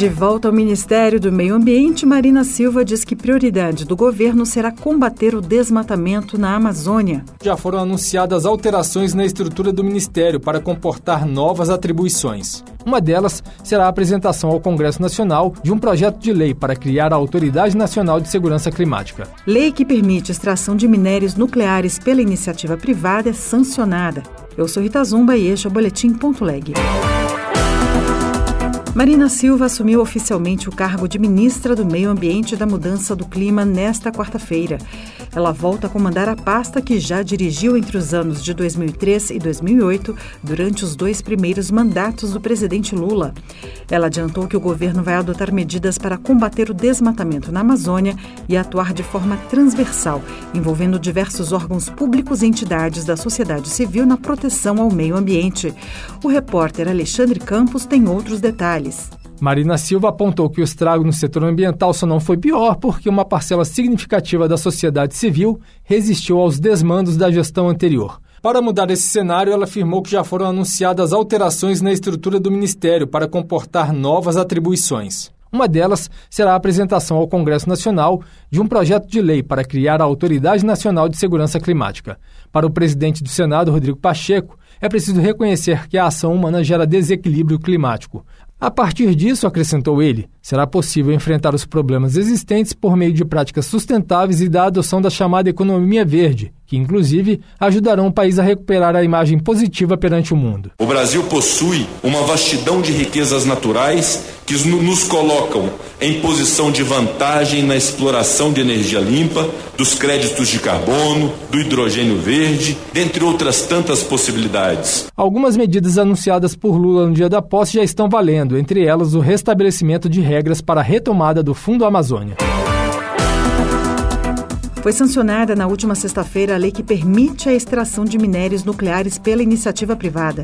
De volta ao Ministério do Meio Ambiente, Marina Silva diz que prioridade do governo será combater o desmatamento na Amazônia. Já foram anunciadas alterações na estrutura do Ministério para comportar novas atribuições. Uma delas será a apresentação ao Congresso Nacional de um projeto de lei para criar a Autoridade Nacional de Segurança Climática. Lei que permite extração de minérios nucleares pela iniciativa privada é sancionada. Eu sou Rita Zumba e este é o Boletim Ponto Leg. Marina Silva assumiu oficialmente o cargo de ministra do Meio Ambiente e da Mudança do Clima nesta quarta-feira. Ela volta a comandar a pasta que já dirigiu entre os anos de 2003 e 2008, durante os dois primeiros mandatos do presidente Lula. Ela adiantou que o governo vai adotar medidas para combater o desmatamento na Amazônia e atuar de forma transversal, envolvendo diversos órgãos públicos e entidades da sociedade civil na proteção ao meio ambiente. O repórter Alexandre Campos tem outros detalhes. Marina Silva apontou que o estrago no setor ambiental só não foi pior porque uma parcela significativa da sociedade civil resistiu aos desmandos da gestão anterior. Para mudar esse cenário, ela afirmou que já foram anunciadas alterações na estrutura do Ministério para comportar novas atribuições. Uma delas será a apresentação ao Congresso Nacional de um projeto de lei para criar a Autoridade Nacional de Segurança Climática. Para o presidente do Senado, Rodrigo Pacheco, é preciso reconhecer que a ação humana gera desequilíbrio climático. A partir disso, acrescentou ele, será possível enfrentar os problemas existentes por meio de práticas sustentáveis e da adoção da chamada economia verde, que inclusive ajudarão o país a recuperar a imagem positiva perante o mundo. O Brasil possui uma vastidão de riquezas naturais que nos colocam em posição de vantagem na exploração de energia limpa, dos créditos de carbono, do hidrogênio verde, dentre outras tantas possibilidades. Algumas medidas anunciadas por Lula no dia da posse já estão valendo, entre elas o restabelecimento de regras para a retomada do Fundo Amazônia. Foi sancionada na última sexta-feira a lei que permite a extração de minérios nucleares pela iniciativa privada.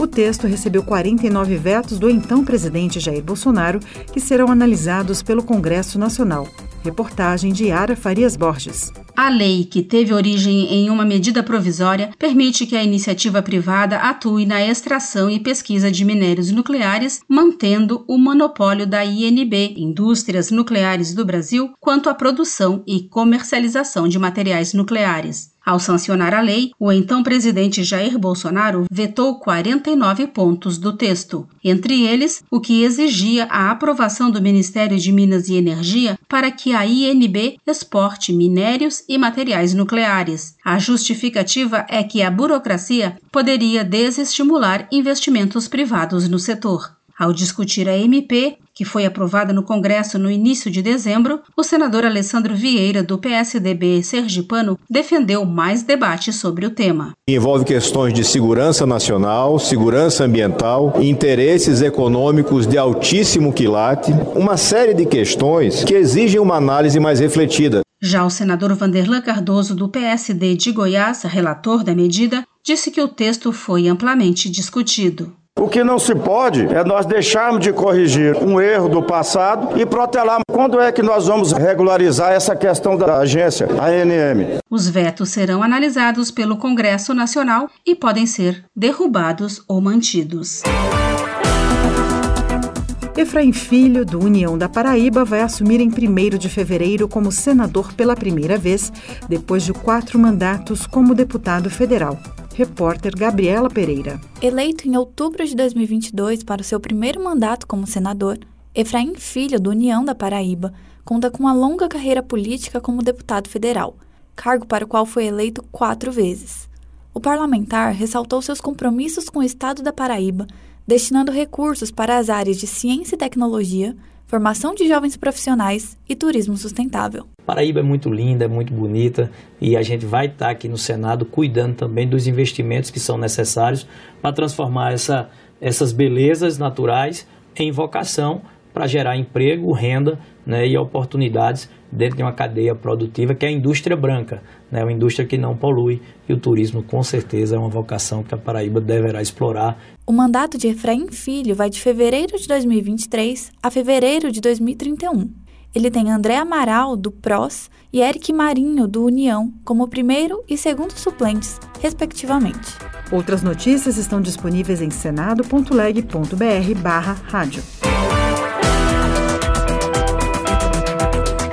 O texto recebeu 49 vetos do então presidente Jair Bolsonaro, que serão analisados pelo Congresso Nacional. Reportagem de Yara Farias Borges. A lei, que teve origem em uma medida provisória, permite que a iniciativa privada atue na extração e pesquisa de minérios nucleares, mantendo o monopólio da INB, Indústrias Nucleares do Brasil, quanto à produção e comercialização de materiais nucleares. Ao sancionar a lei, o então presidente Jair Bolsonaro vetou 49 pontos do texto, entre eles o que exigia a aprovação do Ministério de Minas e Energia para que a INB exporte minérios e materiais nucleares. A justificativa é que a burocracia poderia desestimular investimentos privados no setor. Ao discutir a MP, que foi aprovada no Congresso no início de dezembro, o senador Alessandro Vieira, do PSDB sergipano, defendeu mais debate sobre o tema. Envolve questões de segurança nacional, segurança ambiental, interesses econômicos de altíssimo quilate, uma série de questões que exigem uma análise mais refletida. Já o senador Vanderlan Cardoso, do PSD de Goiás, relator da medida, disse que o texto foi amplamente discutido. O que não se pode é nós deixarmos de corrigir um erro do passado e protelar. Quando é que nós vamos regularizar essa questão da agência, a ANM? Os vetos serão analisados pelo Congresso Nacional e podem ser derrubados ou mantidos. Efraim Filho, do União da Paraíba, vai assumir em 1 de fevereiro como senador pela primeira vez, depois de quatro mandatos como deputado federal. Repórter Gabriela Pereira. Eleito em outubro de 2022 para o seu primeiro mandato como senador, Efraim Filho, do União da Paraíba, conta com uma longa carreira política como deputado federal, cargo para o qual foi eleito quatro vezes. O parlamentar ressaltou seus compromissos com o Estado da Paraíba, destinando recursos para as áreas de ciência e tecnologia, formação de jovens profissionais e turismo sustentável. Paraíba é muito linda, é muito bonita e a gente vai estar aqui no Senado cuidando também dos investimentos que são necessários para transformar essa, essas belezas naturais em vocação para gerar emprego, renda né, e oportunidades dentro de uma cadeia produtiva que é a indústria branca, né, uma indústria que não polui e o turismo com certeza é uma vocação que a Paraíba deverá explorar. O mandato de Efraim Filho vai de fevereiro de 2023 a fevereiro de 2031. ele tem André Amaral, do PROS, e Eric Marinho, do União, como primeiro e segundo suplentes, respectivamente. Outras notícias estão disponíveis em senado.leg.br barra rádio.